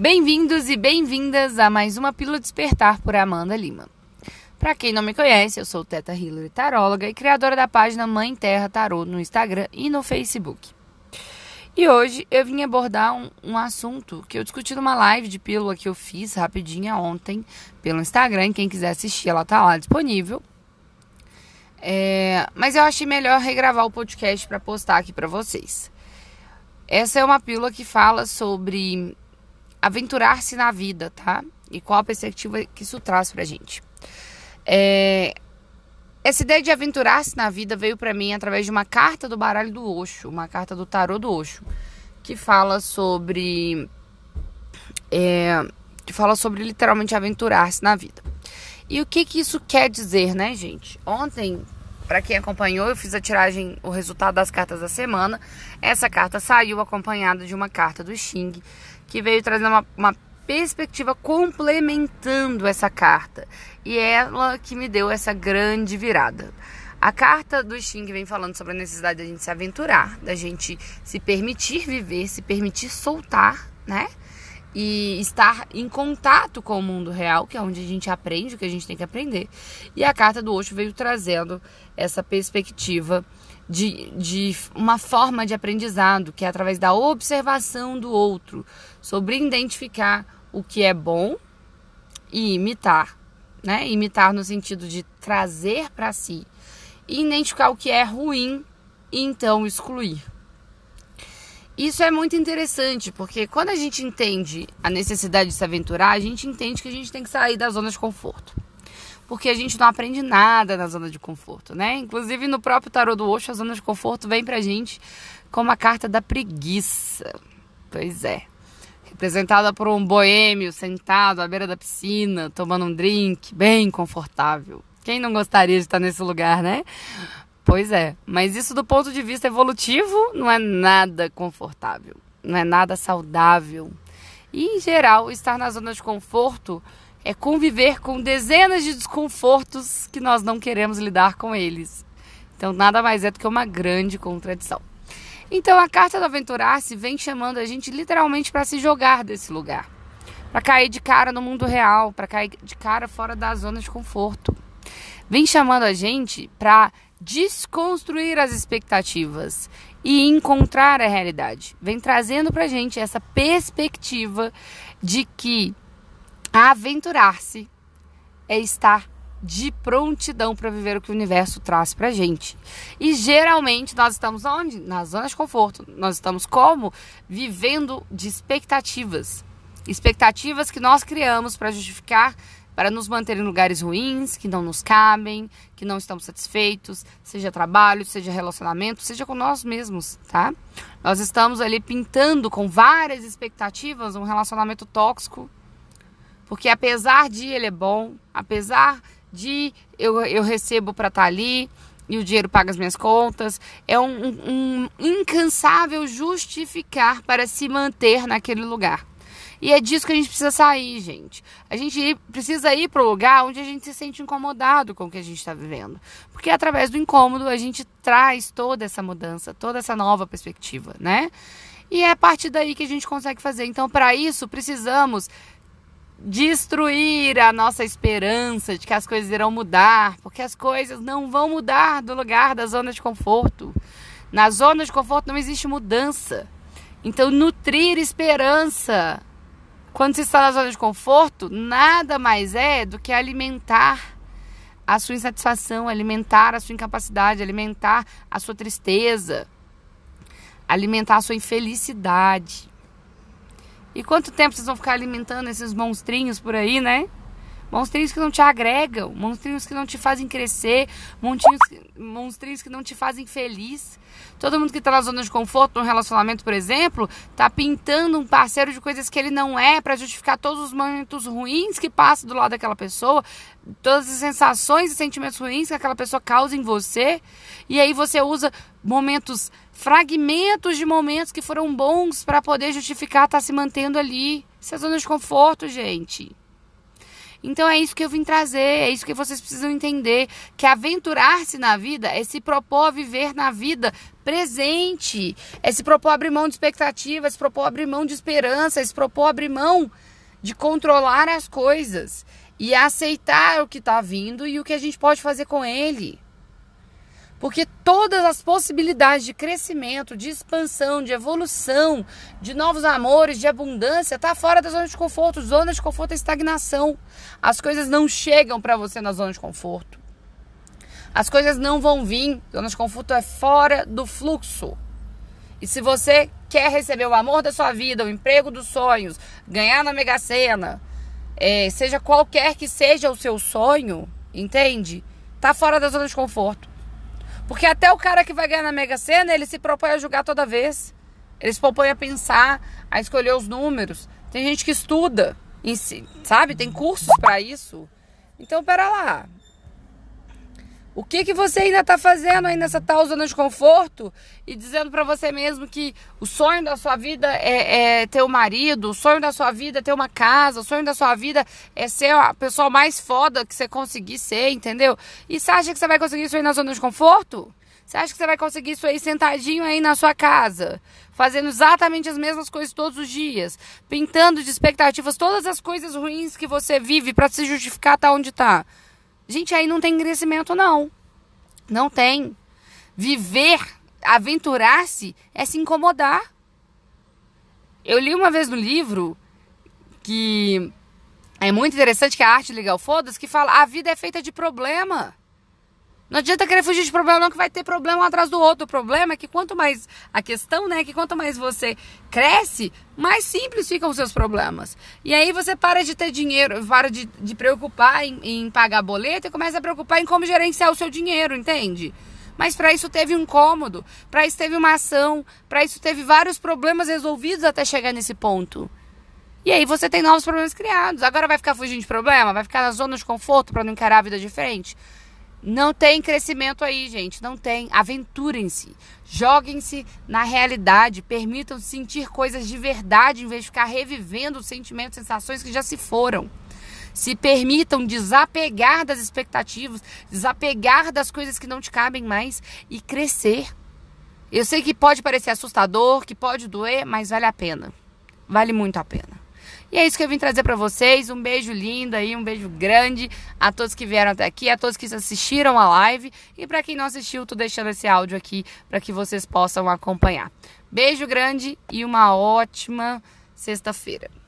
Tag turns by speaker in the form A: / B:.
A: Bem-vindos e bem-vindas a mais uma Pílula Despertar por Amanda Lima. Para quem não me conhece, eu sou Teta Hillary Taróloga e criadora da página Mãe Terra Tarô no Instagram e no Facebook. E hoje eu vim abordar um, um, assunto que eu discuti numa live de pílula que eu fiz rapidinha ontem pelo Instagram. Quem quiser assistir, ela tá lá disponível. É, mas eu achei melhor regravar o podcast para postar aqui para vocês. Essa é uma pílula que fala sobre aventurar-se na vida, tá? E qual a perspectiva que isso traz pra gente. É... Essa ideia de aventurar-se na vida veio para mim através de uma carta do baralho do Osho, uma carta do tarô do Osho, que fala sobre é, que fala sobre literalmente aventurar-se na vida. E o que que isso quer dizer, né, gente? Ontem, para quem acompanhou, eu fiz a tiragem, o resultado das cartas da semana. Essa carta saiu acompanhada de uma carta do Xing, que veio trazer uma, uma perspectiva complementando essa carta. E é ela que me deu essa grande virada. A carta do Xing vem falando sobre a necessidade da gente se aventurar, da gente se permitir viver, se permitir soltar, né? E estar em contato com o mundo real, que é onde a gente aprende o que a gente tem que aprender. E a carta do Osho veio trazendo essa perspectiva de, de uma forma de aprendizado, que é através da observação do outro, sobre identificar o que é bom e imitar, né? Imitar no sentido de trazer para si, e identificar o que é ruim e então excluir. Isso é muito interessante, porque quando a gente entende a necessidade de se aventurar, a gente entende que a gente tem que sair da zona de conforto porque a gente não aprende nada na zona de conforto, né? Inclusive no próprio tarô do Osho, a zona de conforto vem pra gente como a carta da preguiça. Pois é. Representada por um boêmio sentado à beira da piscina, tomando um drink, bem confortável. Quem não gostaria de estar nesse lugar, né? Pois é, mas isso do ponto de vista evolutivo não é nada confortável, não é nada saudável. E em geral, estar na zona de conforto é conviver com dezenas de desconfortos que nós não queremos lidar com eles. Então, nada mais é do que uma grande contradição. Então, a carta do Aventurar-se vem chamando a gente literalmente para se jogar desse lugar, para cair de cara no mundo real, para cair de cara fora da zona de conforto. Vem chamando a gente para desconstruir as expectativas e encontrar a realidade. Vem trazendo para a gente essa perspectiva de que Aventurar-se é estar de prontidão para viver o que o universo traz para gente. E geralmente nós estamos onde? Na zona de conforto. Nós estamos como? Vivendo de expectativas. Expectativas que nós criamos para justificar, para nos manter em lugares ruins, que não nos cabem, que não estamos satisfeitos, seja trabalho, seja relacionamento, seja com nós mesmos, tá? Nós estamos ali pintando com várias expectativas um relacionamento tóxico porque apesar de ele é bom, apesar de eu, eu recebo para estar tá ali e o dinheiro paga as minhas contas, é um, um, um incansável justificar para se manter naquele lugar. E é disso que a gente precisa sair, gente. A gente precisa ir para o lugar onde a gente se sente incomodado com o que a gente está vivendo. Porque através do incômodo a gente traz toda essa mudança, toda essa nova perspectiva, né? E é a partir daí que a gente consegue fazer. Então, para isso, precisamos destruir a nossa esperança de que as coisas irão mudar, porque as coisas não vão mudar do lugar da zona de conforto. Na zona de conforto não existe mudança. Então, nutrir esperança quando se está na zona de conforto, nada mais é do que alimentar a sua insatisfação, alimentar a sua incapacidade, alimentar a sua tristeza, alimentar a sua infelicidade. E quanto tempo vocês vão ficar alimentando esses monstrinhos por aí, né? Monstrinhos que não te agregam, monstrinhos que não te fazem crescer, monstrinhos, que não te fazem feliz. Todo mundo que está na zona de conforto, num relacionamento, por exemplo, está pintando um parceiro de coisas que ele não é para justificar todos os momentos ruins que passa do lado daquela pessoa, todas as sensações e sentimentos ruins que aquela pessoa causa em você. E aí você usa momentos, fragmentos de momentos que foram bons para poder justificar estar tá se mantendo ali. Isso é zona de conforto, gente. Então é isso que eu vim trazer, é isso que vocês precisam entender, que aventurar-se na vida é se propor a viver na vida presente, é se propor abrir mão de expectativas, é se propor abrir mão de esperança, é se propor abrir mão de controlar as coisas e aceitar o que está vindo e o que a gente pode fazer com ele. Porque todas as possibilidades de crescimento, de expansão, de evolução, de novos amores, de abundância, tá fora da zona de conforto. Zona de conforto é estagnação. As coisas não chegam para você na zona de conforto. As coisas não vão vir. Zona de conforto é fora do fluxo. E se você quer receber o amor da sua vida, o emprego dos sonhos, ganhar na Mega Sena, é, seja qualquer que seja o seu sonho, entende? Tá fora da zona de conforto. Porque até o cara que vai ganhar na Mega Sena, ele se propõe a julgar toda vez. Ele se propõe a pensar, a escolher os números. Tem gente que estuda, sabe? Tem cursos para isso. Então, pera lá. O que, que você ainda está fazendo aí nessa tal zona de conforto e dizendo para você mesmo que o sonho da sua vida é, é, ter um marido, o sonho da sua vida é ter uma casa, o sonho da sua vida é ser a pessoa mais foda que você conseguir ser, entendeu? E você acha que você vai conseguir isso aí na zona de conforto? Você acha que você vai conseguir isso aí sentadinho aí na sua casa, fazendo exatamente as mesmas coisas todos os dias, pintando de expectativas todas as coisas ruins que você vive para se justificar tá onde tá? Gente, aí não tem crescimento, não. Não tem. Viver, aventurar-se, é se incomodar. Eu li uma vez no livro que é muito interessante que a arte legal foda que fala a vida é feita de problema. Não adianta querer fugir de problema, não, que vai ter problema um atrás do outro. O problema é que quanto mais. A questão, né, é que quanto mais você cresce, mais simples ficam os seus problemas. E aí você para de ter dinheiro, para de, de preocupar em, em pagar boleto e começa a preocupar em como gerenciar o seu dinheiro, entende? Mas para isso teve um cômodo, para isso teve uma ação, para isso teve vários problemas resolvidos até chegar nesse ponto. E aí você tem novos problemas criados. Agora vai ficar fugindo de problema? Vai ficar na zona de conforto para não encarar a vida de frente? Não tem crescimento aí, gente. Não tem. Aventurem-se. Joguem-se na realidade. Permitam sentir coisas de verdade em vez de ficar revivendo sentimentos, sensações que já se foram. Se permitam desapegar das expectativas, desapegar das coisas que não te cabem mais e crescer. Eu sei que pode parecer assustador, que pode doer, mas vale a pena. Vale muito a pena. E é isso que eu vim trazer para vocês. Um beijo lindo aí, um beijo grande a todos que vieram até aqui, a todos que assistiram a live e para quem não assistiu, tô deixando esse áudio aqui para que vocês possam acompanhar. Beijo grande e uma ótima sexta-feira.